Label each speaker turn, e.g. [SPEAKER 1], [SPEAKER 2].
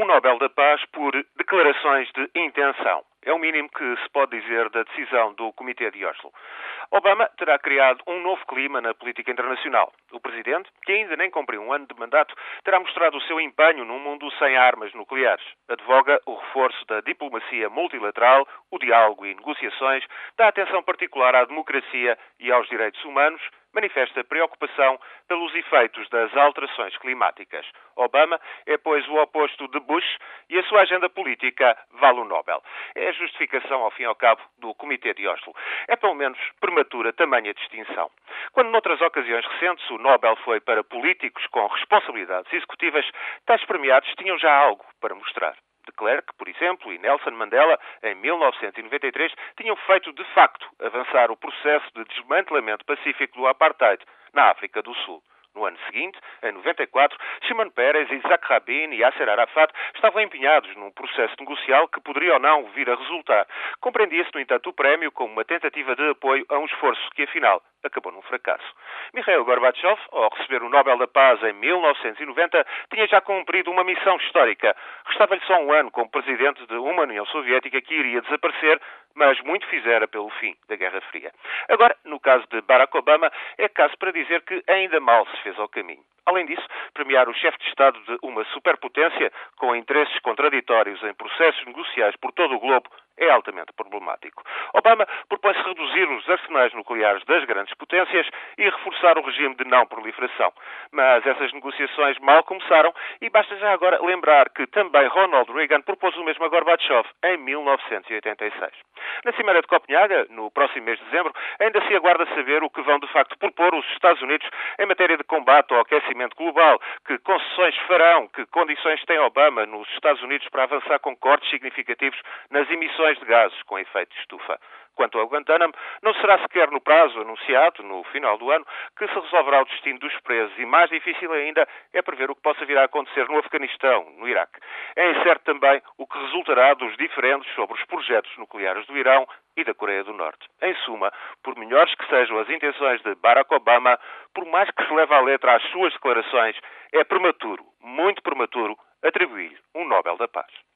[SPEAKER 1] um Nobel da Paz por declarações de intenção. É o mínimo que se pode dizer da decisão do Comitê de Oslo. Obama terá criado um novo clima na política internacional. O presidente, que ainda nem cumpriu um ano de mandato, terá mostrado o seu empenho num mundo sem armas nucleares. Advoga o reforço da diplomacia multilateral, o diálogo e negociações, dá atenção particular à democracia e aos direitos humanos, manifesta preocupação pelos efeitos das alterações climáticas. Obama é, pois, o oposto de Bush e a sua agenda política vale o Nobel. É a justificação, ao fim e ao cabo, do Comitê de Oslo. É, pelo menos, prematura tamanha distinção. Quando, noutras ocasiões recentes, o Nobel foi para políticos com responsabilidades executivas, tais premiados tinham já algo para mostrar de Klerk, por exemplo, e Nelson Mandela, em 1993, tinham feito de facto avançar o processo de desmantelamento pacífico do apartheid na África do Sul. No ano seguinte, em 94, Shimon Peres, Isaac Rabin e Yasser Arafat estavam empenhados num processo negocial que poderia ou não vir a resultar. Compreendia-se, no entanto, o prémio como uma tentativa de apoio a um esforço que, afinal, acabou num fracasso. Mikhail Gorbachev, ao receber o Nobel da Paz em 1990, tinha já cumprido uma missão histórica. Restava-lhe só um ano como presidente de uma União Soviética que iria desaparecer, mas muito fizera pelo fim da Guerra Fria. Agora, no caso de Barack Obama, é caso para dizer que ainda mal se fez ao caminho. Além disso, premiar o chefe de Estado de uma superpotência com interesses contraditórios em processos negociais por todo o globo é altamente problemático. Obama propõe-se reduzir os arsenais nucleares das grandes potências e reforçar o regime de não proliferação. Mas essas negociações mal começaram e basta já agora lembrar que também Ronald Reagan propôs o mesmo a Gorbachev em 1986. Na Cimeira de Copenhaga, no próximo mês de dezembro, ainda se aguarda saber o que vão de facto propor os Estados Unidos em matéria de combate ao aquecimento global, que concessões farão, que condições tem Obama nos Estados Unidos para avançar com cortes significativos nas emissões de gases com efeito de estufa. Quanto ao Guantánamo, não será sequer no prazo anunciado, no final do ano, que se resolverá o destino dos presos e mais difícil ainda é prever o que possa vir a acontecer no Afeganistão, no Iraque. É incerto também o que resultará dos diferentes sobre os projetos nucleares do Irão e da Coreia do Norte. Em suma, por melhores que sejam as intenções de Barack Obama, por mais que se leve à letra as suas declarações, é prematuro, muito prematuro, atribuir um Nobel da Paz.